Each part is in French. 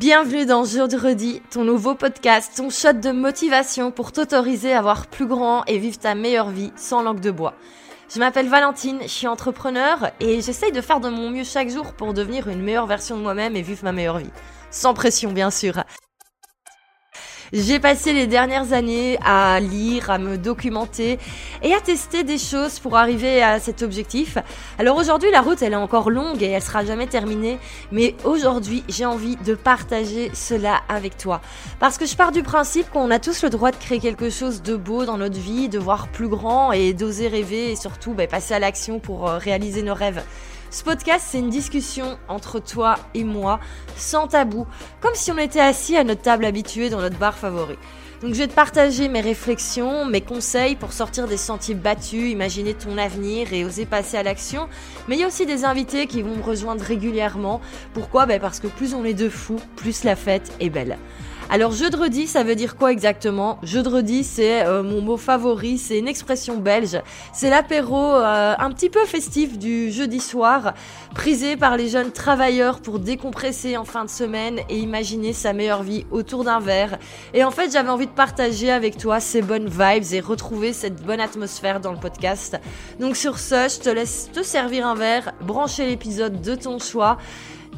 Bienvenue dans Jeudi, ton nouveau podcast, ton shot de motivation pour t'autoriser à voir plus grand et vivre ta meilleure vie sans langue de bois. Je m'appelle Valentine, je suis entrepreneur et j'essaye de faire de mon mieux chaque jour pour devenir une meilleure version de moi-même et vivre ma meilleure vie. Sans pression bien sûr. J'ai passé les dernières années à lire, à me documenter et à tester des choses pour arriver à cet objectif. Alors aujourd'hui, la route, elle est encore longue et elle sera jamais terminée. Mais aujourd'hui, j'ai envie de partager cela avec toi. Parce que je pars du principe qu'on a tous le droit de créer quelque chose de beau dans notre vie, de voir plus grand et d'oser rêver et surtout bah, passer à l'action pour euh, réaliser nos rêves. Ce podcast, c'est une discussion entre toi et moi, sans tabou, comme si on était assis à notre table habituée dans notre bar favori. Donc je vais te partager mes réflexions, mes conseils pour sortir des sentiers battus, imaginer ton avenir et oser passer à l'action. Mais il y a aussi des invités qui vont me rejoindre régulièrement. Pourquoi? Ben Parce que plus on est de fous, plus la fête est belle. Alors jeudi, ça veut dire quoi exactement? Jeudi, c'est euh, mon mot favori, c'est une expression belge. C'est l'apéro euh, un petit peu festif du jeudi soir, prisé par les jeunes travailleurs pour décompresser en fin de semaine et imaginer sa meilleure vie autour d'un verre. Et en fait, j'avais envie de partager avec toi ces bonnes vibes et retrouver cette bonne atmosphère dans le podcast. Donc sur ce, je te laisse te servir un verre, brancher l'épisode de ton choix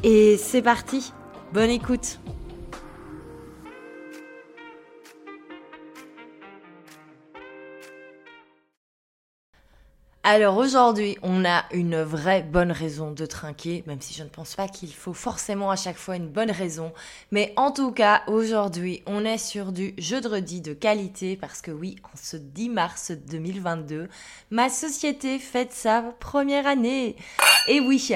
et c'est parti. Bonne écoute. Alors aujourd'hui, on a une vraie bonne raison de trinquer, même si je ne pense pas qu'il faut forcément à chaque fois une bonne raison. Mais en tout cas, aujourd'hui, on est sur du jeudi de qualité parce que oui, en ce 10 mars 2022, ma société fête sa première année. Et oui,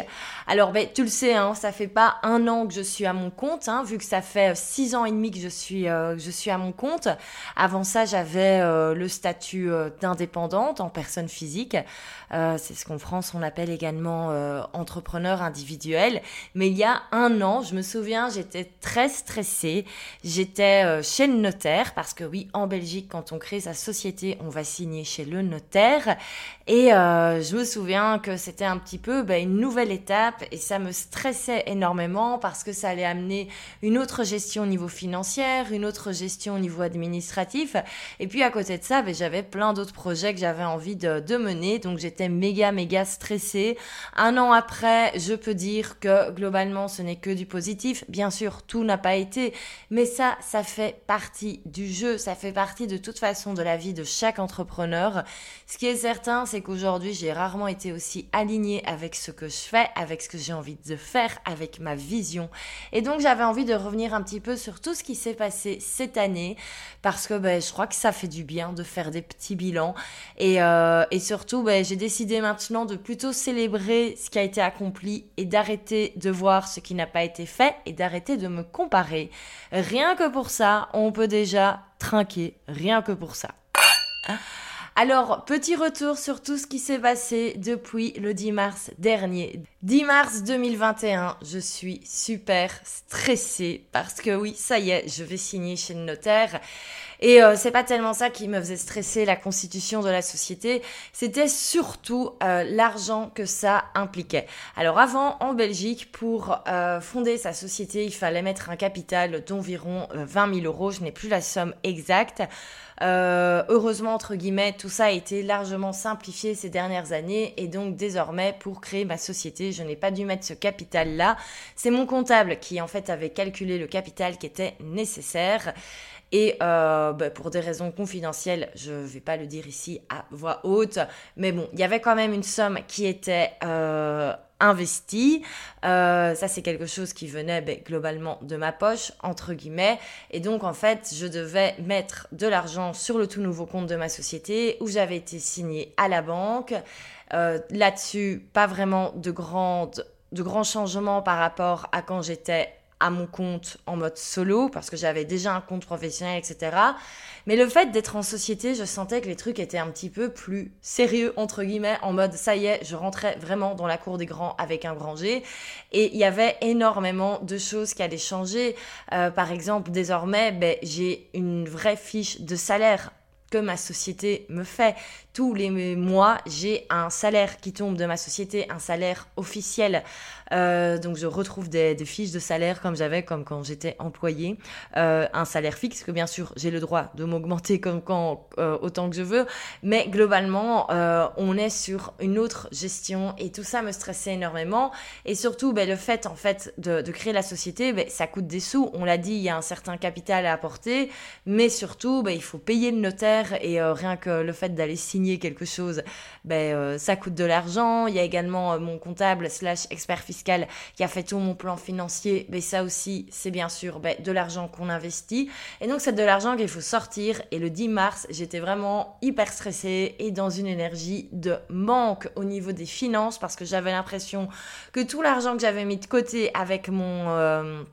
alors ben, tu le sais, hein, ça fait pas un an que je suis à mon compte, hein, vu que ça fait six ans et demi que je suis, euh, je suis à mon compte. Avant ça, j'avais euh, le statut euh, d'indépendante en personne physique. Euh, c'est ce qu'en France on appelle également euh, entrepreneur individuel. Mais il y a un an, je me souviens, j'étais très stressée. J'étais euh, chez le notaire parce que oui, en Belgique, quand on crée sa société, on va signer chez le notaire. Et je me souviens que c'était un petit peu bah, une nouvelle étape et ça me stressait énormément parce que ça allait amener une autre gestion au niveau financier, une autre gestion au niveau administratif. Et puis à côté de ça, bah, j'avais plein d'autres projets que j'avais envie de, de mener. Donc j'étais méga méga stressée. Un an après, je peux dire que globalement ce n'est que du positif. Bien sûr, tout n'a pas été, mais ça, ça fait partie du jeu, ça fait partie de toute façon de la vie de chaque entrepreneur. Ce qui est certain, c'est qu'aujourd'hui j'ai rarement été aussi alignée avec ce que je fais, avec ce que j'ai envie de faire, avec ma vision. Et donc j'avais envie de revenir un petit peu sur tout ce qui s'est passé cette année, parce que ben, je crois que ça fait du bien de faire des petits bilans et, euh, et surtout ben, j'ai décidé maintenant de plutôt célébrer ce qui a été accompli et d'arrêter de voir ce qui n'a pas été fait et d'arrêter de me comparer. Rien que pour ça, on peut déjà trinquer, rien que pour ça. Alors, petit retour sur tout ce qui s'est passé depuis le 10 mars dernier. 10 mars 2021, je suis super stressée parce que oui, ça y est, je vais signer chez le notaire. Et euh, c'est pas tellement ça qui me faisait stresser la constitution de la société, c'était surtout euh, l'argent que ça impliquait. Alors avant, en Belgique, pour euh, fonder sa société, il fallait mettre un capital d'environ 20 000 euros. Je n'ai plus la somme exacte. Euh, heureusement, entre guillemets, tout ça a été largement simplifié ces dernières années et donc désormais, pour créer ma société, je n'ai pas dû mettre ce capital-là. C'est mon comptable qui en fait avait calculé le capital qui était nécessaire. Et euh, bah, pour des raisons confidentielles, je ne vais pas le dire ici à voix haute, mais bon, il y avait quand même une somme qui était euh, investi. Euh, ça, c'est quelque chose qui venait ben, globalement de ma poche, entre guillemets. Et donc, en fait, je devais mettre de l'argent sur le tout nouveau compte de ma société où j'avais été signé à la banque. Là-dessus, pas vraiment de, grandes, de grands changements par rapport à quand j'étais à mon compte en mode solo parce que j'avais déjà un compte professionnel, etc. Mais le fait d'être en société, je sentais que les trucs étaient un petit peu plus sérieux, entre guillemets, en mode ça y est, je rentrais vraiment dans la cour des grands avec un grand G. Et il y avait énormément de choses qui allaient changer. Euh, par exemple, désormais, ben, j'ai une vraie fiche de salaire que ma société me fait. tous les mois, j'ai un salaire qui tombe de ma société, un salaire officiel. Euh, donc je retrouve des, fiches de salaire comme j'avais comme quand j'étais employé, euh, un salaire fixe que bien sûr j'ai le droit de m'augmenter comme quand euh, autant que je veux, mais globalement on est sur une autre gestion et tout ça me stressait énormément et surtout ben, le fait en fait de, créer la société, ben, ça coûte des sous. On l'a dit, il y a un certain capital à apporter, mais surtout ben, il faut payer le notaire et rien que le fait d'aller signer quelque chose, ben, euh, ça coûte de l'argent. Il y a également euh, mon comptable slash expert fiscal qui a fait tout mon plan financier. Mais ça aussi, c'est bien sûr ben, de l'argent qu'on investit. Et donc, c'est de l'argent qu'il faut sortir. Et le 10 mars, j'étais vraiment hyper stressée et dans une énergie de manque au niveau des finances parce que j'avais l'impression que tout l'argent que j'avais mis de côté avec mon...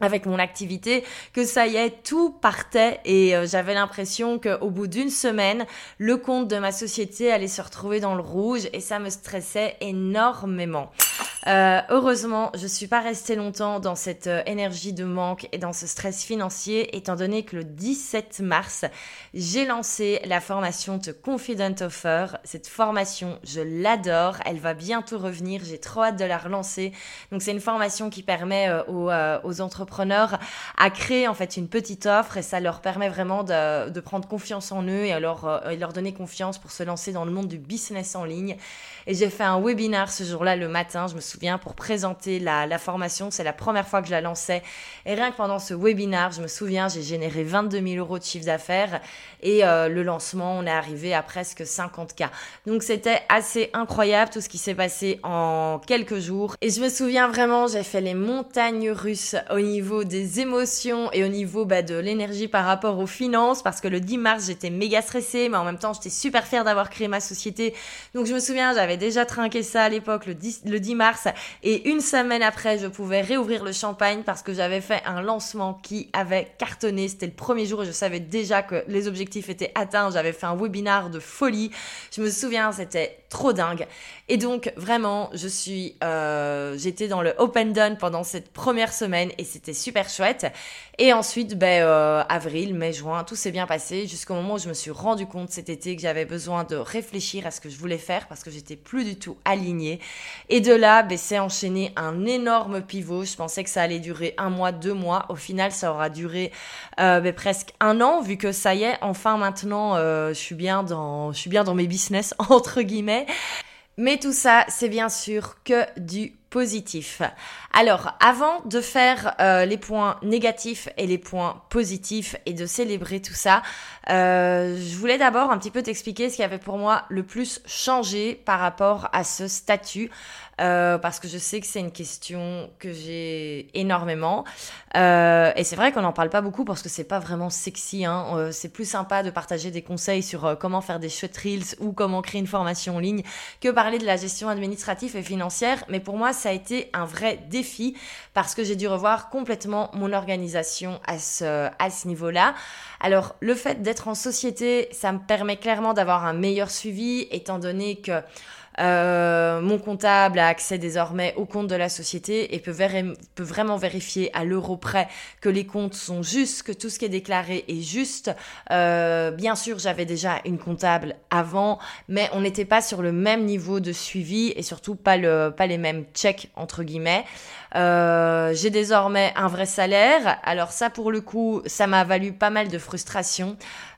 Avec mon activité, que ça y est, tout partait et euh, j'avais l'impression qu'au bout d'une semaine, le compte de ma société allait se retrouver dans le rouge et ça me stressait énormément. Euh, heureusement, je suis pas restée longtemps dans cette euh, énergie de manque et dans ce stress financier, étant donné que le 17 mars, j'ai lancé la formation The Confident Offer. Cette formation, je l'adore. Elle va bientôt revenir. J'ai trop hâte de la relancer. Donc, c'est une formation qui permet euh, aux, aux, à créer en fait une petite offre et ça leur permet vraiment de, prendre confiance en eux et leur, et leur donner confiance pour se lancer dans le monde du business en ligne. Et j'ai fait un webinar ce jour-là le matin. Je me souviens, pour présenter la, la formation. C'est la première fois que je la lançais. Et rien que pendant ce webinaire, je me souviens, j'ai généré 22 000 euros de chiffre d'affaires. Et euh, le lancement, on est arrivé à presque 50K. Donc c'était assez incroyable tout ce qui s'est passé en quelques jours. Et je me souviens vraiment, j'ai fait les montagnes russes au niveau des émotions et au niveau bah, de l'énergie par rapport aux finances. Parce que le 10 mars, j'étais méga stressée, mais en même temps, j'étais super fière d'avoir créé ma société. Donc je me souviens, j'avais déjà trinqué ça à l'époque, le 10, le 10 mars. Et une semaine après, je pouvais réouvrir le champagne parce que j'avais fait un lancement qui avait cartonné. C'était le premier jour et je savais déjà que les objectifs étaient atteints. J'avais fait un webinar de folie. Je me souviens, c'était trop dingue. Et donc vraiment, je suis, euh, j'étais dans le open done pendant cette première semaine et c'était super chouette. Et ensuite, ben, euh, avril, mai, juin, tout s'est bien passé jusqu'au moment où je me suis rendu compte cet été que j'avais besoin de réfléchir à ce que je voulais faire parce que j'étais plus du tout alignée. Et de là, ben, c'est enchaîné un énorme pivot. Je pensais que ça allait durer un mois, deux mois. Au final, ça aura duré euh, ben, presque un an vu que ça y est, enfin maintenant, euh, je suis bien dans, je suis bien dans mes business entre guillemets. Mais tout ça, c'est bien sûr que du positif. Alors, avant de faire euh, les points négatifs et les points positifs et de célébrer tout ça, euh, je voulais d'abord un petit peu t'expliquer ce qui avait pour moi le plus changé par rapport à ce statut. Euh, parce que je sais que c'est une question que j'ai énormément. Et c'est vrai qu'on n'en parle pas beaucoup parce que c'est pas vraiment sexy. Hein. C'est plus sympa de partager des conseils sur comment faire des short reels ou comment créer une formation en ligne que parler de la gestion administrative et financière. Mais pour moi, ça a été un vrai défi parce que j'ai dû revoir complètement mon organisation à ce, niveau-là. Alors, le fait d'être en société, ça me permet clairement d'avoir un meilleur suivi étant donné que euh, mon comptable a accès désormais au compte de la société et peut, peut vraiment vérifier à l'euro près que les comptes sont justes, que tout ce qui est déclaré est juste. Euh, bien sûr, j'avais déjà une comptable avant, mais on n'était pas sur le même niveau de suivi et surtout pas, le, pas les mêmes checks entre guillemets. Euh, j'ai désormais un vrai salaire. Alors ça, pour le coup, ça m'a valu pas mal de frustration.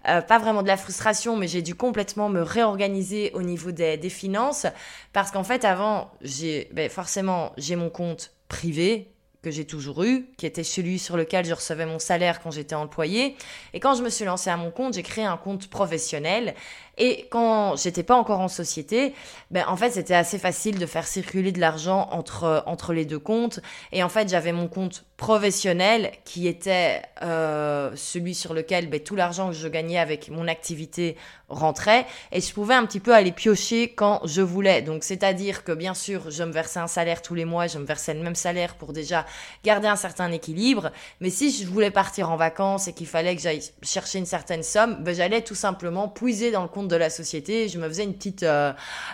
Euh, pas vraiment de la frustration, mais j'ai dû complètement me réorganiser au niveau des, finances. Parce qu'en fait, avant, j'ai ben, forcément, j'ai mon compte privé que j'ai toujours eu, qui était celui sur lequel je recevais mon salaire quand j'étais employé. Et quand je me suis lancée à mon compte, j'ai créé un compte professionnel. Et quand j'étais pas encore en société, ben en fait c'était assez facile de faire circuler de l'argent entre entre les deux comptes. Et en fait j'avais mon compte professionnel qui était euh, celui sur lequel ben, tout l'argent que je gagnais avec mon activité rentrait et je pouvais un petit peu aller piocher quand je voulais. Donc c'est-à-dire que bien sûr je me versais un salaire tous les mois, je me versais le même salaire pour déjà garder un certain équilibre. Mais si je voulais partir en vacances et qu'il fallait que j'aille chercher une certaine somme, ben, j'allais tout simplement puiser dans le compte de la société, je me faisais une petite, euh,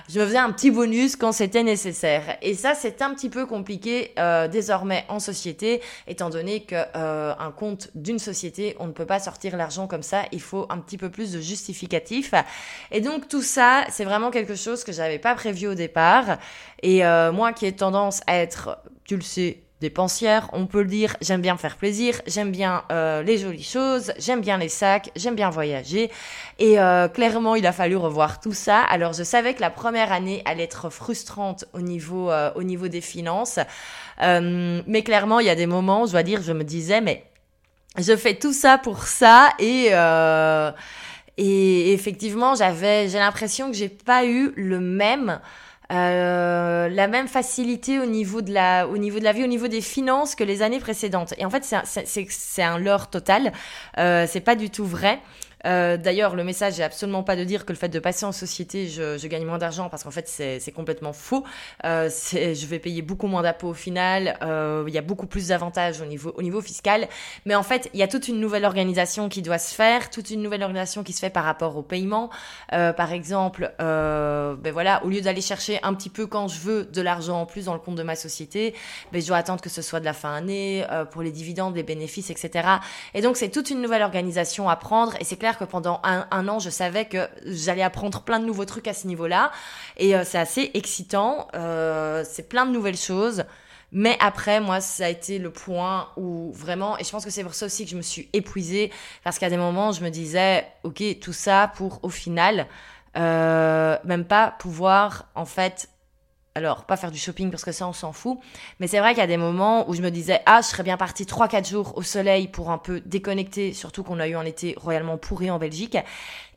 je me faisais un petit bonus quand c'était nécessaire. Et ça, c'est un petit peu compliqué euh, désormais en société, étant donné que euh, un compte d'une société, on ne peut pas sortir l'argent comme ça. Il faut un petit peu plus de justificatif. Et donc tout ça, c'est vraiment quelque chose que j'avais pas prévu au départ. Et moi, qui ai tendance à être, tu le sais, dépensière, on peut le dire, j'aime bien faire plaisir, j'aime bien euh, les jolies choses, j'aime bien les sacs, j'aime bien voyager. Et euh, clairement, il a fallu revoir tout ça. Alors, je savais que la première année allait être frustrante au niveau, euh, au niveau des finances. mais clairement, il y a des moments, je dois dire, je me disais, mais je fais tout ça pour ça et... et effectivement, j'avais, j'ai l'impression que j'ai pas eu le même euh, la même facilité au niveau de la au niveau de la vie au niveau des finances que les années précédentes. Et en fait c'est un, un leurre total. Euh, c'est pas du tout vrai euh, d'ailleurs, le message n'est absolument pas de dire que le fait de passer en société, je, gagne moins d'argent parce qu'en fait, c'est complètement faux. Euh, je vais payer beaucoup moins d'impôts au final. Euh, il y a beaucoup plus d'avantages au niveau, au niveau fiscal. Mais en fait, il y a toute une nouvelle organisation qui doit se faire, toute une nouvelle organisation qui se fait par rapport au paiement. par exemple, ben voilà, au lieu d'aller chercher un petit peu quand je veux de l'argent en plus dans le compte de ma société, ben je dois attendre que ce soit de la fin d'année pour les dividendes, les bénéfices, etc. Et donc, c'est toute une nouvelle organisation à prendre. Et c'est clair que pendant un, an, je savais que j'allais apprendre plein de nouveaux trucs à ce niveau-là. Et euh, c'est assez excitant. Euh, c'est plein de nouvelles choses. Mais après, moi, ça a été le point où vraiment, et je pense que c'est pour ça aussi que je me suis épuisée, parce qu'à des moments, je me disais, ok, tout ça pour au final, euh, même pas pouvoir en fait alors, pas faire du shopping parce que ça, on s'en fout. Mais c'est vrai qu'il y a des moments où je me disais, ah, je serais bien partie 3-4 jours au soleil pour un peu déconnecter, surtout qu'on a eu un été royalement pourri en Belgique.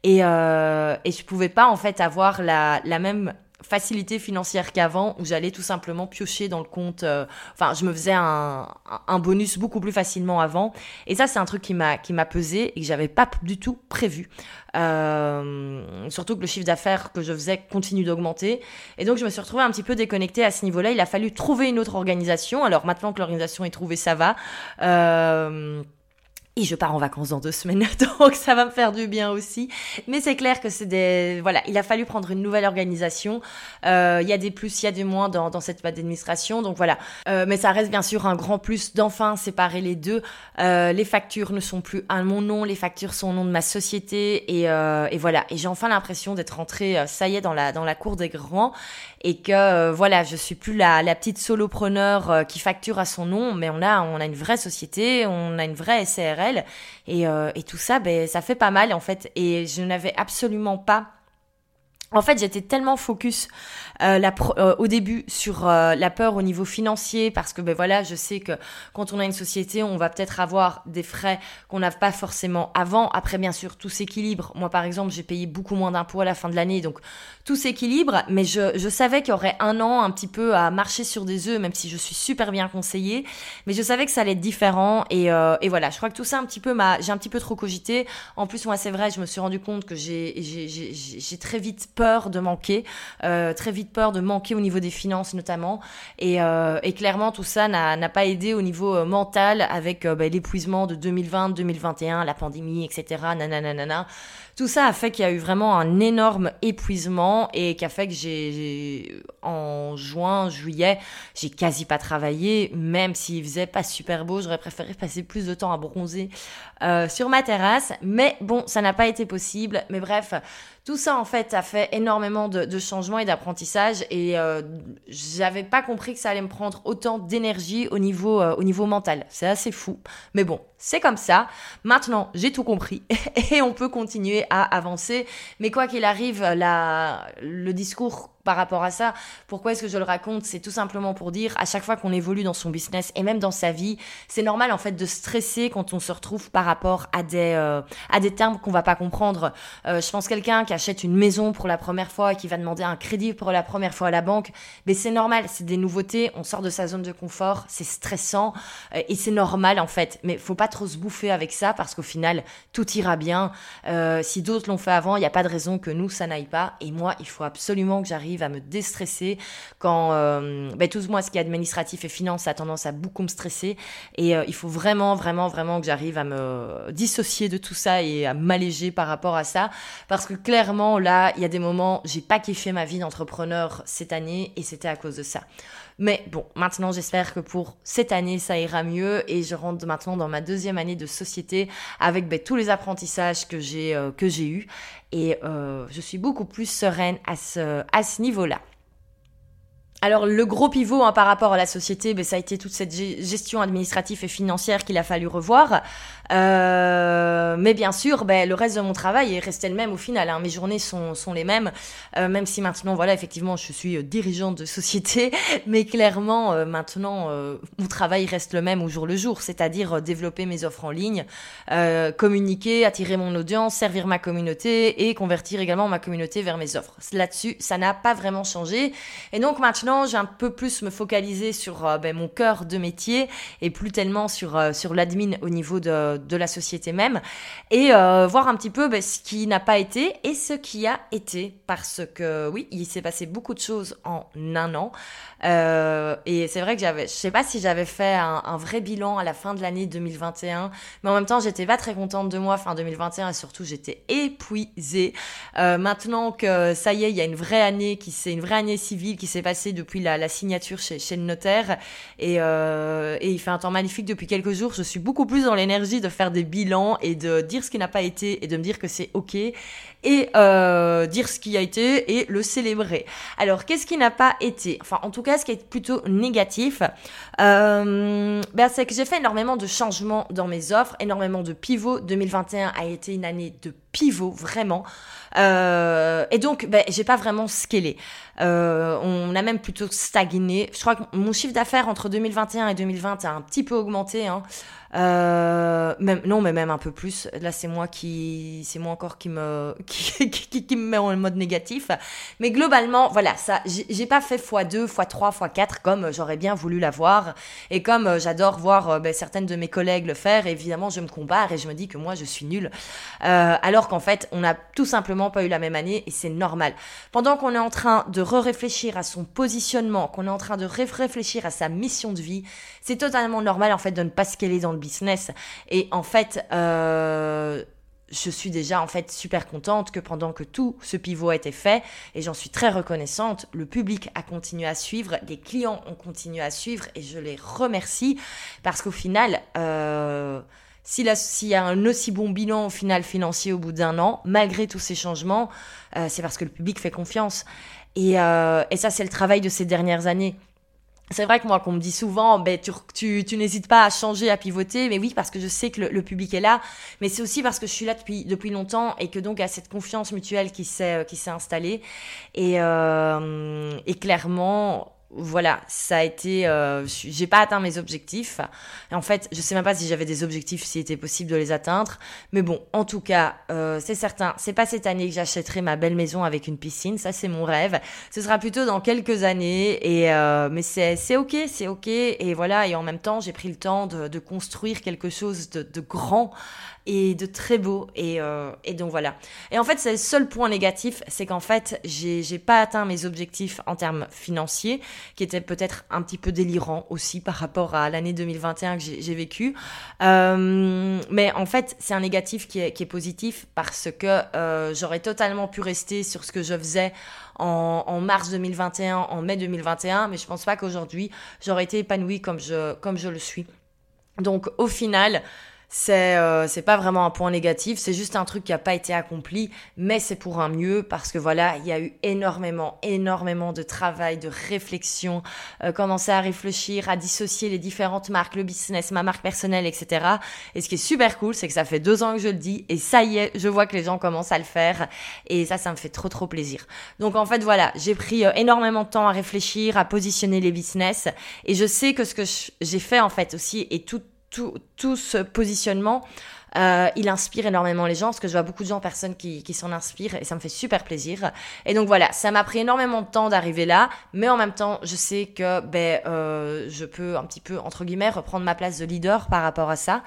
Et, euh, et je pouvais pas, en fait, avoir la, la même facilité financière qu'avant où j'allais tout simplement piocher dans le compte euh, enfin je me faisais un, un, bonus beaucoup plus facilement avant. Et ça c'est un truc qui m'a qui m'a pesé et que j'avais pas du tout prévu. Euh, surtout que le chiffre d'affaires que je faisais continue d'augmenter. Et donc je me suis retrouvée un petit peu déconnectée à ce niveau-là. Il a fallu trouver une autre organisation. Alors maintenant que l'organisation est trouvée ça va. Euh, et je pars en vacances dans deux semaines, donc ça va me faire du bien aussi. Mais c'est clair que c'est des... Voilà, il a fallu prendre une nouvelle organisation. Euh, il y a des plus, il y a des moins dans, dans cette d'administration. Donc voilà. Euh, mais ça reste bien sûr un grand plus d'enfin séparer les deux. Euh, les factures ne sont plus à mon nom, les factures sont au nom de ma société. Et, voilà. Et j'ai enfin l'impression d'être rentrée, ça y est, dans la, dans la cour des grands. Et que voilà, je suis plus la, petite solopreneur qui facture à son nom, mais on a, on a une vraie société, on a une vraie Et, euh, et tout ça, ben, ça fait pas mal en fait. Et je n'avais absolument pas en fait, j'étais tellement focus euh, la euh, au début sur euh, la peur au niveau financier parce que ben voilà, je sais que quand on a une société, on va peut-être avoir des frais qu'on n'a pas forcément avant. Après, bien sûr, tout s'équilibre. Moi, par exemple, j'ai payé beaucoup moins d'impôts à la fin de l'année, donc tout s'équilibre. Mais je, je savais qu'il y aurait un an un petit peu à marcher sur des œufs, même si je suis super bien conseillée. Mais je savais que ça allait être différent et, et voilà. Je crois que tout ça un petit peu m'a, j'ai un petit peu trop cogité. En plus, moi, c'est vrai, je me suis rendu compte que j'ai, j'ai très vite peur de manquer, euh, très vite peur de manquer au niveau des finances notamment. Et, euh, et clairement, tout ça n'a pas aidé au niveau euh, mental avec bah, l'épuisement de 2020, 2021, la pandémie, etc. Nanana. Tout ça a fait qu'il y a eu vraiment un énorme épuisement et qui a fait que j'ai, en juin, juillet, j'ai quasi pas travaillé, même s'il faisait pas super beau, j'aurais préféré passer plus de temps à bronzer euh, sur ma terrasse. Mais bon, ça n'a pas été possible. Mais bref, tout ça en fait a fait énormément de, changements et d'apprentissage et euh, j'avais pas compris que ça allait me prendre autant d'énergie au niveau euh, au niveau mental. C'est assez fou, mais bon, c'est comme ça. Maintenant, j'ai tout compris et on peut continuer à avancer. Mais quoi qu'il arrive, la, le discours par rapport à ça. Pourquoi est-ce que je le raconte? C'est tout simplement pour dire, à chaque fois qu'on évolue dans son business et même dans sa vie, c'est normal en fait de stresser quand on se retrouve par rapport à des, euh, à des termes qu'on va pas comprendre. Euh, je pense quelqu'un qui achète une maison pour la première fois et qui va demander un crédit pour la première fois à la banque, mais c'est normal, c'est des nouveautés, on sort de sa zone de confort, c'est stressant euh, et c'est normal en fait. Mais faut pas trop se bouffer avec ça parce qu'au final, tout ira bien. si d'autres l'ont fait avant, il n'y a pas de raison que nous, ça n'aille pas. Et moi, il faut absolument que j'arrive à me déstresser, quand euh, ben, tout moi ce qui est administratif et finance a tendance à beaucoup me stresser. Et euh, il faut vraiment, vraiment, vraiment que j'arrive à me dissocier de tout ça et à m'alléger par rapport à ça. Parce que clairement, là, il y a des moments, j'ai pas kiffé ma vie d'entrepreneur cette année et c'était à cause de ça. Mais bon, maintenant j'espère que pour cette année ça ira mieux et je rentre maintenant dans ma deuxième année de société avec ben, tous les apprentissages que j'ai euh, que j'ai eu et euh, je suis beaucoup plus sereine à ce à ce niveau-là. Alors le gros pivot hein, par rapport à la société, ben, ça a été toute cette gestion administrative et financière qu'il a fallu revoir. Euh, mais bien sûr, ben, le reste de mon travail est resté le même au final. Hein. Mes journées sont, sont les mêmes, euh, même si maintenant, voilà, effectivement, je suis euh, dirigeante de société, mais clairement, euh, maintenant, euh, mon travail reste le même au jour le jour, c'est-à-dire développer mes offres en ligne, communiquer, attirer mon audience, servir ma communauté et convertir également ma communauté vers mes offres. Là-dessus, ça n'a pas vraiment changé. Et donc maintenant, j'ai un peu plus me focaliser sur ben, mon cœur de métier et plus tellement sur, sur l'admin au niveau de, de, la société même et euh, voir un petit peu ben, ce qui n'a pas été et ce qui a été parce que oui, il s'est passé beaucoup de choses en un an et c'est vrai que j'avais, je sais pas si j'avais fait un, vrai bilan à la fin de l'année 2021, mais en même temps j'étais pas très contente de moi fin 2021 et surtout j'étais épuisée. maintenant que ça y est, il y a une vraie année qui c'est une vraie année civile qui s'est passée depuis la, signature chez, le notaire. Et, euh, et, il fait un temps magnifique depuis quelques jours. Je suis beaucoup plus dans l'énergie de faire des bilans et de dire ce qui n'a pas été et de me dire que c'est OK. Et euh, dire ce qui a été et le célébrer. Alors, qu'est-ce qui n'a pas été? Enfin, en tout cas, ce qui est plutôt négatif, euh, ben, c'est que j'ai fait énormément de changements dans mes offres, énormément de pivots. 2021 a été une année de pivot, vraiment. Euh, et donc, ben, j'ai pas vraiment scalé. On a même plutôt stagné. Je crois que mon chiffre d'affaires entre 2021 et 2020 a un petit peu augmenté. Hein. Euh, même, non, mais même un peu plus. Là, c'est moi qui, c'est moi encore qui me, qui, qui, qui, me met en mode négatif. Mais globalement, voilà, ça, j'ai pas fait x2, x3, x4 comme j'aurais bien voulu l'avoir. Et comme euh, j'adore voir euh, ben, certaines de mes collègues le faire, évidemment, je me compare et je me dis que moi, je suis nulle. Euh, alors qu'en fait, on n'a tout simplement pas eu la même année et c'est normal. Pendant qu'on est en train de re-réfléchir à son positionnement, qu'on est en train de réfléchir à sa mission de vie, c'est totalement normal en fait de ne pas scaler dans le business. Et en fait, euh, je suis déjà en fait super contente que pendant que tout ce pivot a été fait, et j'en suis très reconnaissante, le public a continué à suivre, les clients ont continué à suivre, et je les remercie parce qu'au final, euh, s'il y a un aussi bon bilan au final financier au bout d'un an, malgré tous ces changements, euh, c'est parce que le public fait confiance. Et, et ça, c'est le travail de ces dernières années c'est vrai que moi, qu'on me dit souvent, ben, tu, tu, n'hésites pas à changer, à pivoter, mais oui, parce que je sais que le, public est là, mais c'est aussi parce que je suis là depuis, depuis longtemps et que donc il y a cette confiance mutuelle qui s'est, qui s'est installée. Et, euh, et clairement, voilà, ça a été, euh, j'ai pas atteint mes objectifs. Et en fait, je sais même pas si j'avais des objectifs, s'il était possible de les atteindre. Mais bon, en tout cas, euh, c'est certain, c'est pas cette année que j'achèterai ma belle maison avec une piscine. Ça, c'est mon rêve. Ce sera plutôt dans quelques années. Et euh, mais c'est c'est ok, c'est ok. Et voilà. Et en même temps, j'ai pris le temps de, de construire quelque chose de, de grand et de très beau. Et, euh, et donc voilà. Et en fait, c'est le seul point négatif, c'est qu'en fait, j'ai, pas atteint mes objectifs en termes financiers, qui étaient peut-être un petit peu délirants aussi par rapport à l'année 2021 que j'ai, j'ai vécu. Euh, mais en fait, c'est un négatif qui est, qui est positif parce que euh, j'aurais totalement pu rester sur ce que je faisais en, en, mars 2021, en mai 2021, mais je pense pas qu'aujourd'hui j'aurais été épanouie comme je, comme je le suis. Donc au final, c'est euh, c'est pas vraiment un point négatif, c'est juste un truc qui a pas été accompli, mais c'est pour un mieux parce que voilà, il y a eu énormément, énormément de travail, de réflexion, euh, commencer à réfléchir, à dissocier les différentes marques, le business, ma marque personnelle, etc. Et ce qui est super cool, c'est que ça fait deux ans que je le dis et ça y est, je vois que les gens commencent à le faire et ça, ça me fait trop trop plaisir. Donc en fait voilà, j'ai pris euh, énormément de temps à réfléchir, à positionner les business et je sais que ce que j'ai fait en fait aussi est tout tout, tout ce positionnement Euh, il inspire énormément les gens parce que je vois beaucoup de gens, personnes qui, qui s'en inspirent et ça me fait super plaisir. Et donc voilà, ça m'a pris énormément de temps d'arriver là, mais en même temps, je sais que ben, euh, je peux un petit peu, entre guillemets, reprendre ma place de leader par rapport à ça.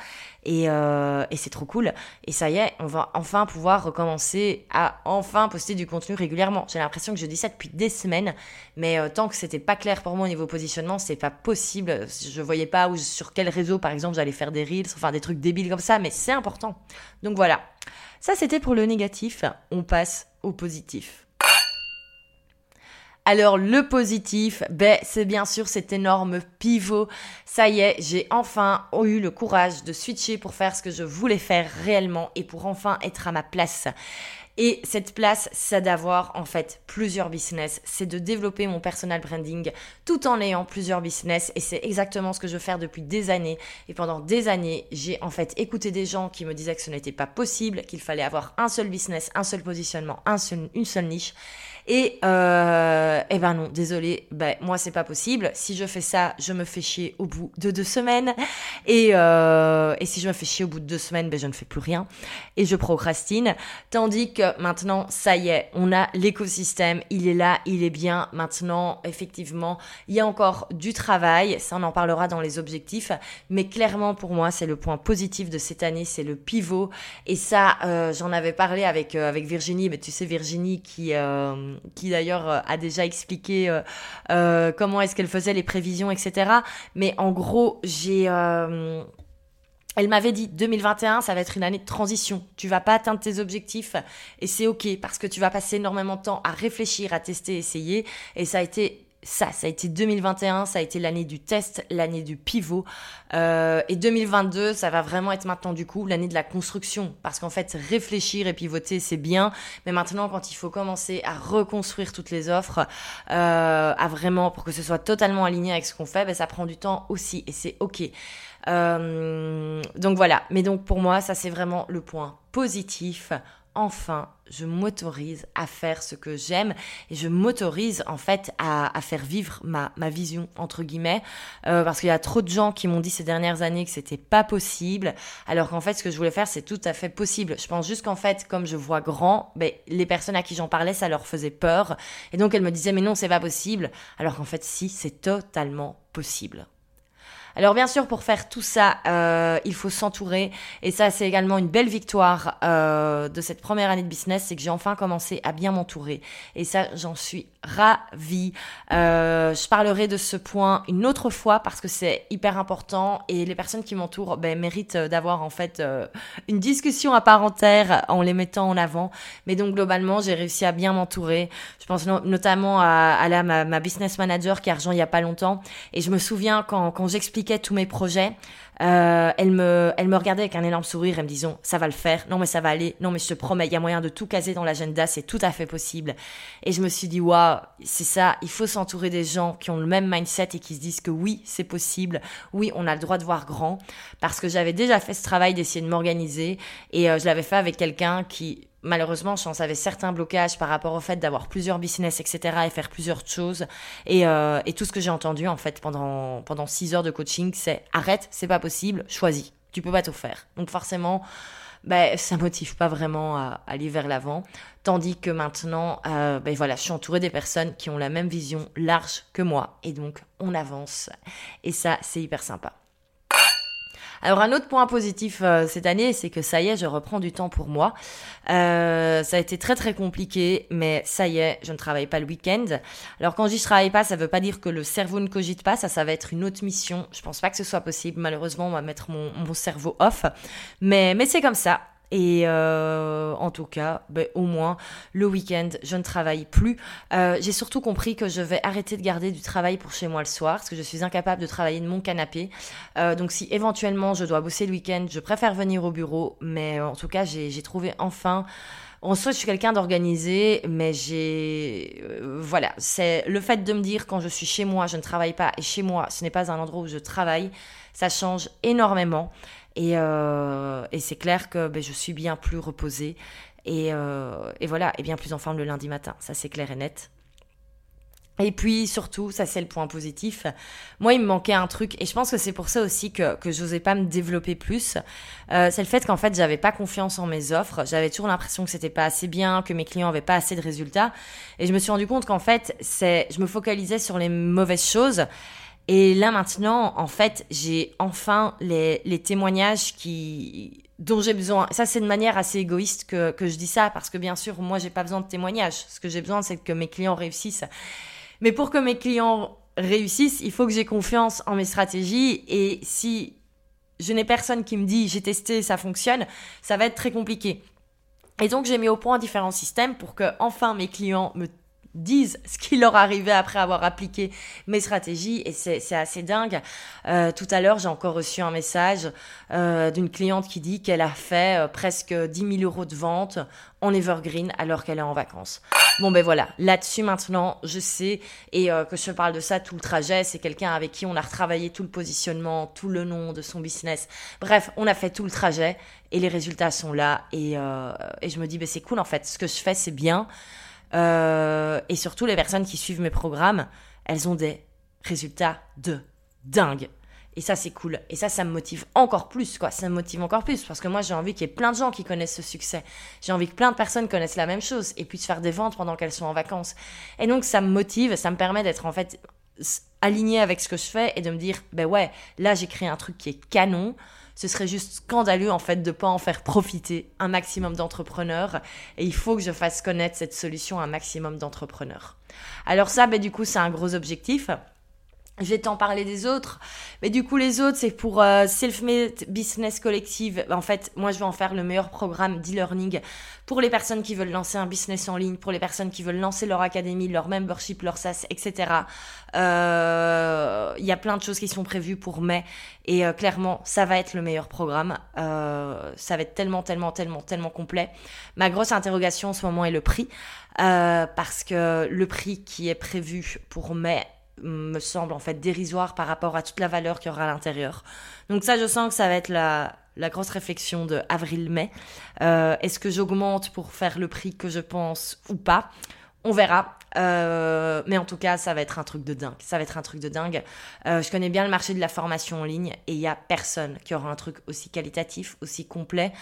Et, euh, et c'est trop cool. Et ça y est, on va enfin pouvoir recommencer à enfin poster du contenu régulièrement. J'ai l'impression que je dis ça depuis des semaines, mais euh, tant que c'était pas clair pour moi au niveau positionnement, c'est pas possible. Je voyais pas où, sur quel réseau, par exemple, j'allais faire des reels, enfin des trucs débiles comme ça, mais c'est important. Donc voilà. Ça, c'était pour le négatif. On passe au positif. Alors le positif, ben, c'est bien sûr cet énorme pivot. Ça y est, j'ai enfin eu le courage de switcher pour faire ce que je voulais faire réellement et pour enfin être à ma place. Et cette place, c'est d'avoir en fait plusieurs business, c'est de développer mon personal branding tout en ayant plusieurs business. Et c'est exactement ce que je veux faire depuis des années. Et pendant des années, j'ai en fait écouté des gens qui me disaient que ce n'était pas possible, qu'il fallait avoir un seul business, un seul positionnement, une seule niche. Et euh, eh ben non, désolé, ben moi c'est pas possible. Si je fais ça, je me fais chier au bout de deux semaines. Et, euh, et si je me fais chier au bout de deux semaines, ben je ne fais plus rien et je procrastine. Tandis que maintenant, ça y est, on a l'écosystème, il est là, il est bien. Maintenant, effectivement, il y a encore du travail. Ça, on en parlera dans les objectifs. Mais clairement, pour moi, c'est le point positif de cette année, c'est le pivot. Et ça, euh, j'en avais parlé avec euh, avec Virginie. Mais tu sais, Virginie qui euh, qui d'ailleurs euh, a déjà expliqué euh, euh, comment est-ce qu'elle faisait les prévisions, etc. Mais en gros, j'ai... elle m'avait dit 2021, ça va être une année de transition. Tu vas pas atteindre tes objectifs et c'est ok parce que tu vas passer énormément de temps à réfléchir, à tester, essayer. Et ça a été ça, ça a été 2021, ça a été l'année du test, l'année du pivot. Euh, et 2022, ça va vraiment être maintenant du coup l'année de la construction. Parce qu'en fait, réfléchir et pivoter, c'est bien. Mais maintenant, quand il faut commencer à reconstruire toutes les offres, euh, à vraiment, pour que ce soit totalement aligné avec ce qu'on fait, ben, ça prend du temps aussi. Et c'est OK. Euh, donc voilà. Mais donc pour moi, ça c'est vraiment le point positif enfin, je m'autorise à faire ce que j'aime et je m'autorise en fait à, faire vivre ma, vision entre guillemets euh, parce qu'il y a trop de gens qui m'ont dit ces dernières années que c'était pas possible alors qu'en fait ce que je voulais faire c'est tout à fait possible. Je pense juste qu'en fait comme je vois grand, ben, les personnes à qui j'en parlais ça leur faisait peur et donc elles me disaient mais non c'est pas possible alors qu'en fait si c'est totalement possible. Alors bien sûr, pour faire tout ça, euh, il faut s'entourer. Et ça, c'est également une belle victoire euh, de cette première année de business, c'est que j'ai enfin commencé à bien m'entourer. Et ça, j'en suis ravie. Euh, je parlerai de ce point une autre fois parce que c'est hyper important et les personnes qui m'entourent ben, méritent d'avoir en fait euh, une discussion à part entière en les mettant en avant. Mais donc globalement, j'ai réussi à bien m'entourer. Je pense notamment à, à la, ma, ma, business manager qui a rejoint il y a pas longtemps. Et je me souviens quand, quand j'expliquais tous mes projets, euh, elle me, elle me regardait avec un énorme sourire et me disant ça va le faire, non mais ça va aller, non mais je te promets, il y a moyen de tout caser dans l'agenda, c'est tout à fait possible. Et je me suis dit waouh, c'est ça, il faut s'entourer des gens qui ont le même mindset et qui se disent que oui c'est possible, oui on a le droit de voir grand, parce que j'avais déjà fait ce travail d'essayer de m'organiser. Et euh, je l'avais fait avec quelqu'un qui malheureusement, je pense, avait certains blocages par rapport au fait d'avoir plusieurs business, etc., et faire plusieurs choses. Et, euh, et tout ce que j'ai entendu, en fait, pendant, pendant six heures de coaching, c'est arrête, c'est pas possible, choisis. Tu peux pas tout faire. Donc, forcément, ben, ça motive pas vraiment à, aller vers l'avant. Tandis que maintenant, euh, ben voilà, je suis entourée des personnes qui ont la même vision large que moi. Et donc, on avance. Et ça, c'est hyper sympa. Alors un autre point positif euh, cette année, c'est que ça y est, je reprends du temps pour moi. Euh, ça a été très très compliqué, mais ça y est, je ne travaille pas le week-end. Alors quand je travaille pas, ça veut pas dire que le cerveau ne cogite pas, ça, ça va être une autre mission. Je pense pas que ce soit possible. Malheureusement, on va mettre mon, mon cerveau off, mais mais c'est comme ça. Et euh, en tout cas, ben, au moins, le week-end, je ne travaille plus. Euh, j'ai surtout compris que je vais arrêter de garder du travail pour chez moi le soir, parce que je suis incapable de travailler de mon canapé. Euh, donc si éventuellement je dois bosser le week-end, je préfère venir au bureau. Mais en tout cas, j'ai trouvé enfin... En soi, je suis quelqu'un d'organisé, mais j'ai... voilà, c'est le fait de me dire quand je suis chez moi, je ne travaille pas, et chez moi, ce n'est pas un endroit où je travaille, ça change énormément. Et, euh, et c'est clair que ben, je suis bien plus reposée et, euh, et, voilà, et bien plus en forme le lundi matin. Ça, c'est clair et net. Et puis surtout, ça c'est le point positif, moi il me manquait un truc et je pense que c'est pour ça aussi que, que j'osais pas me développer plus. Euh, c'est le fait qu'en fait j'avais pas confiance en mes offres, j'avais toujours l'impression que c'était pas assez bien, que mes clients avaient pas assez de résultats et je me suis rendu compte qu'en fait c'est, je me focalisais sur les mauvaises choses et là maintenant en fait j'ai enfin les, témoignages dont j'ai besoin. Ça, c'est de manière assez égoïste que, que je dis ça, parce que bien sûr, moi, j'ai pas besoin de témoignages. Ce que j'ai besoin, c'est que mes clients réussissent. Mais pour que mes clients réussissent, il faut que j'ai confiance en mes stratégies. Et si je n'ai personne qui me dit j'ai testé, ça fonctionne, ça va être très compliqué. Et donc j'ai mis au point différents systèmes pour que enfin mes clients me disent ce qui leur arrivait après avoir appliqué mes stratégies et c'est assez dingue. Euh, tout à l'heure, j'ai encore reçu un message euh, d'une cliente qui dit qu'elle a fait euh, presque 10 000 euros de vente en evergreen alors qu'elle est en vacances. Bon ben voilà, là-dessus maintenant, je sais et que je parle de ça tout le trajet, c'est quelqu'un avec qui on a retravaillé tout le positionnement, tout le nom de son business. Bref, on a fait tout le trajet et les résultats sont là et, et je me dis ben c'est cool en fait, ce que je fais c'est bien. Euh, et surtout, les personnes qui suivent mes programmes, elles ont des résultats de dingue. Et ça, c'est cool. Et ça, ça me motive encore plus, quoi. Ça me motive encore plus parce que moi, j'ai envie qu'il y ait plein de gens qui connaissent ce succès. J'ai envie que plein de personnes connaissent la même chose et puissent faire des ventes pendant qu'elles sont en vacances. Et donc, ça me motive, ça me permet d'être en fait aligné avec ce que je fais et de me dire, ben ouais, là, j'ai créé un truc qui est canon ce serait juste scandaleux en fait de pas en faire profiter un maximum d'entrepreneurs et il faut que je fasse connaître cette solution à un maximum d'entrepreneurs. Alors ça, ben, du coup, c'est un gros objectif. Je vais t'en parler des autres. Mais du coup, les autres, c'est pour euh, Self-Made Business Collective. En fait, moi, je vais en faire le meilleur programme d'e-learning pour les personnes qui veulent lancer un business en ligne, pour les personnes qui veulent lancer leur académie, leur membership, leur SaaS, etc. Euh, il y a plein de choses qui sont prévues pour mai. Et euh, clairement, ça va être le meilleur programme. ça va être tellement, tellement, tellement, tellement complet. Ma grosse interrogation en ce moment est le prix. parce que le prix qui est prévu pour mai me semble en fait dérisoire par rapport à toute la valeur qu'il y aura à l'intérieur. Donc ça, je sens que ça va être la, grosse réflexion de avril-mai. Euh, est-ce que j'augmente pour faire le prix que je pense ou pas? On verra. Euh, mais en tout cas, ça va être un truc de dingue. Ça va être un truc de dingue. Euh, je connais bien le marché de la formation en ligne et il y a personne qui aura un truc aussi qualitatif, aussi complet,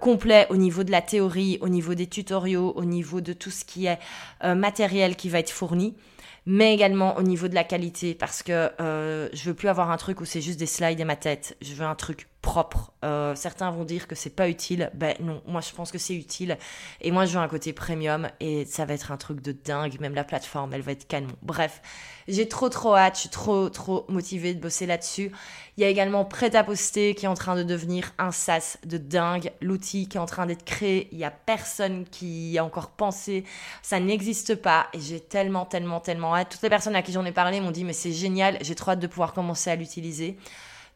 complet au niveau de la théorie, au niveau des tutoriaux, au niveau de tout ce qui est matériel qui va être fourni mais également au niveau de la qualité parce que euh, je veux plus avoir un truc où c'est juste des slides et ma tête. Je veux un truc propre. Euh, certains vont dire que c'est pas utile. Ben non, moi je pense que c'est utile. Et moi je veux un côté premium et ça va être un truc de dingue. Même la plateforme, elle va être canon. Bref, j'ai trop trop hâte. Je suis trop trop motivée de bosser là-dessus. Il y a également Prêt à poster qui est en train de devenir un sas de dingue. L'outil qui est en train d'être créé. Il y a personne qui a encore pensé. Ça n'existe pas et j'ai tellement tellement tellement hâte. Toutes les personnes à qui j'en ai parlé m'ont dit mais c'est génial. J'ai trop hâte de pouvoir commencer à l'utiliser.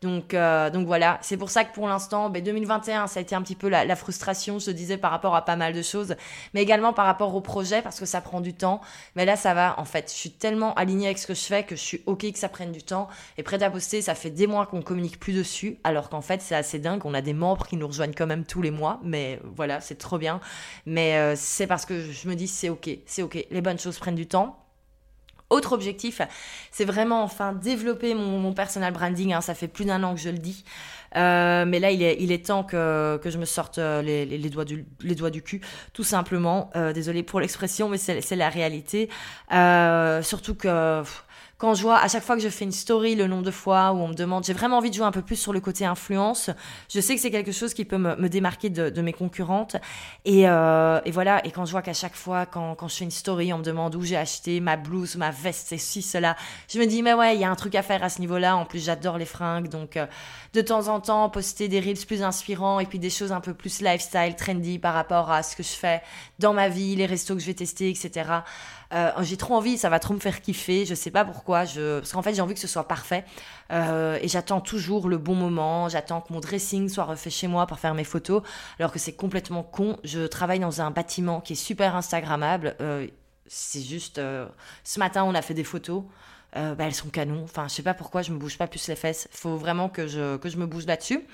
Donc, euh, donc voilà, c'est pour ça que pour l'instant, 2021, ben, ça a été un petit peu la, frustration, je disais, par rapport à pas mal de choses, mais également par rapport au projet, parce que ça prend du temps. Mais là, ça va, en fait. Je suis tellement alignée avec ce que je fais que je suis OK que ça prenne du temps. Et prête à poster, ça fait des mois qu'on communique plus dessus, alors qu'en fait, c'est assez dingue. On a des membres qui nous rejoignent quand même tous les mois, mais voilà, c'est trop bien. Mais euh, c'est parce que je me dis, c'est OK, c'est OK. Les bonnes choses prennent du temps. Autre objectif, c'est vraiment enfin développer mon, personal branding. Hein. ça fait plus d'un an que je le dis. Euh, mais là, il est, il est temps que, que je me sorte euh, les, les, doigts, du, les doigts du cul, tout simplement. Euh, pour l'expression, mais c'est la réalité. surtout que quand je vois à chaque fois que je fais une story le nombre de fois où on me demande, j'ai vraiment envie de jouer un peu plus sur le côté influence. Je sais que c'est quelque chose qui peut me, démarquer de, mes concurrentes. Et, euh, et, voilà. Et quand je vois qu'à chaque fois, quand, je fais une story, on me demande où j'ai acheté ma blouse, ma veste, c'est ci, cela, je me dis, mais ouais, il y a un truc à faire à ce niveau-là. En plus, j'adore les fringues. Donc, euh, de temps en temps, poster des reels plus inspirants et puis des choses un peu plus lifestyle, trendy par rapport à ce que je fais dans ma vie, les restos que je vais tester, etc. Euh, j'ai trop envie, ça va trop me faire kiffer. Je sais pas pourquoi. Parce qu'en fait, j'ai envie que ce soit parfait. Euh, et j'attends toujours le bon moment. J'attends que mon dressing soit refait chez moi pour faire mes photos. Alors que c'est complètement con. Je travaille dans un bâtiment qui est super Instagrammable. Euh, c'est juste. ce matin, on a fait des photos. bah, elles sont canons. Enfin, je sais pas pourquoi je me bouge pas plus les fesses. Faut vraiment que je, que je me bouge là-dessus.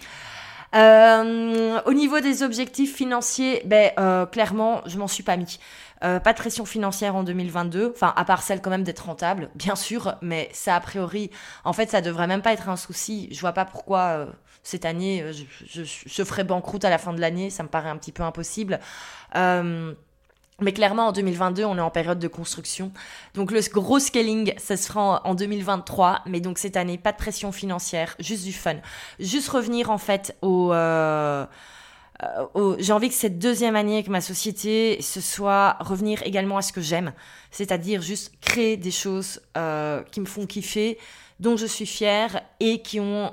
Au niveau des objectifs financiers, ben, clairement, je m'en suis pas mis. Pas de pression financière en 2022, enfin à part celle quand même d'être rentable, bien sûr, mais ça a priori, en fait, ça devrait même pas être un souci. Je vois pas pourquoi cette année je, je, ferai banqueroute à la fin de l'année, ça me paraît un petit peu impossible. Mais clairement, en 2022, on est en période de construction. Donc le gros scaling, ça se en 2023. Mais donc cette année, pas de pression financière, juste du fun. Juste revenir en fait au... Euh, euh, j'ai envie que cette deuxième année avec ma société, ce soit revenir également à ce que j'aime. C'est-à-dire juste créer des choses euh, qui me font kiffer, dont je suis fière et qui ont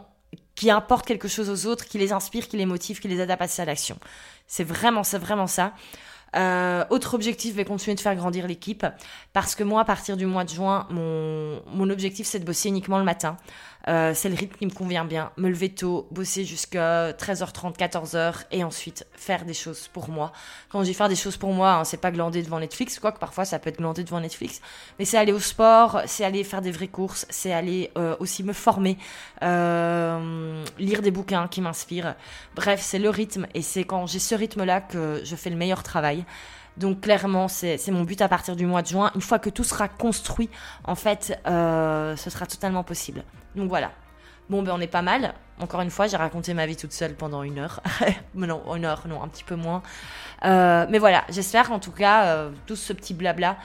qui apportent quelque chose aux autres, qui les inspirent, qui les motivent, qui les aident à passer à l'action. C'est vraiment, c'est vraiment ça. Euh, autre objectif, je vais continuer de faire grandir l'équipe parce que moi, à partir du mois de juin, mon, mon objectif, c'est de bosser uniquement le matin. Euh, c'est le rythme qui me convient bien. Me lever tôt, bosser jusqu'à 13h30, 14h et ensuite faire des choses pour moi. Quand je dis faire des choses pour moi, hein, c'est pas glander devant Netflix, quoique parfois ça peut être glander devant Netflix, mais c'est aller au sport, c'est aller faire des vraies courses, c'est aller euh, aussi me former, euh, lire des bouquins qui m'inspirent. Bref, c'est le rythme et c'est quand j'ai ce rythme-là que je fais le meilleur travail. Donc clairement, c'est mon but à partir du mois de juin. Une fois que tout sera construit, en fait, euh, ce sera totalement possible. Donc voilà. Bon, ben on est pas mal. Encore une fois, j'ai raconté ma vie toute seule pendant une heure. non, une heure, non, un petit peu moins. Euh, mais voilà, j'espère en tout cas, euh, tout ce petit blabla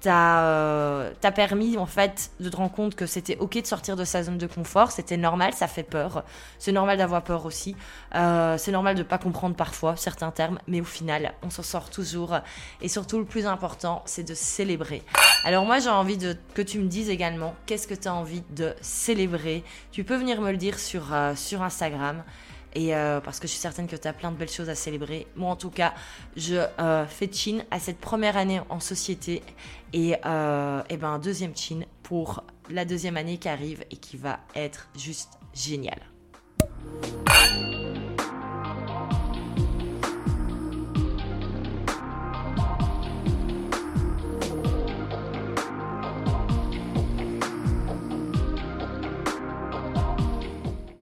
t'as euh, permis en fait de te rendre compte que c'était ok de sortir de sa zone de confort, c'était normal, ça fait peur, c'est normal d'avoir peur aussi, euh, c'est normal de pas comprendre parfois certains termes, mais au final on s'en sort toujours. Et surtout le plus important c'est de célébrer. Alors moi j'ai envie de que tu me dises également qu'est-ce que tu as envie de célébrer, tu peux venir me le dire sur, euh, sur Instagram. Et euh, parce que je suis certaine que tu as plein de belles choses à célébrer. Moi, en tout cas, je euh, fais chin à cette première année en société et, euh, et ben, un deuxième chin pour la deuxième année qui arrive et qui va être juste géniale.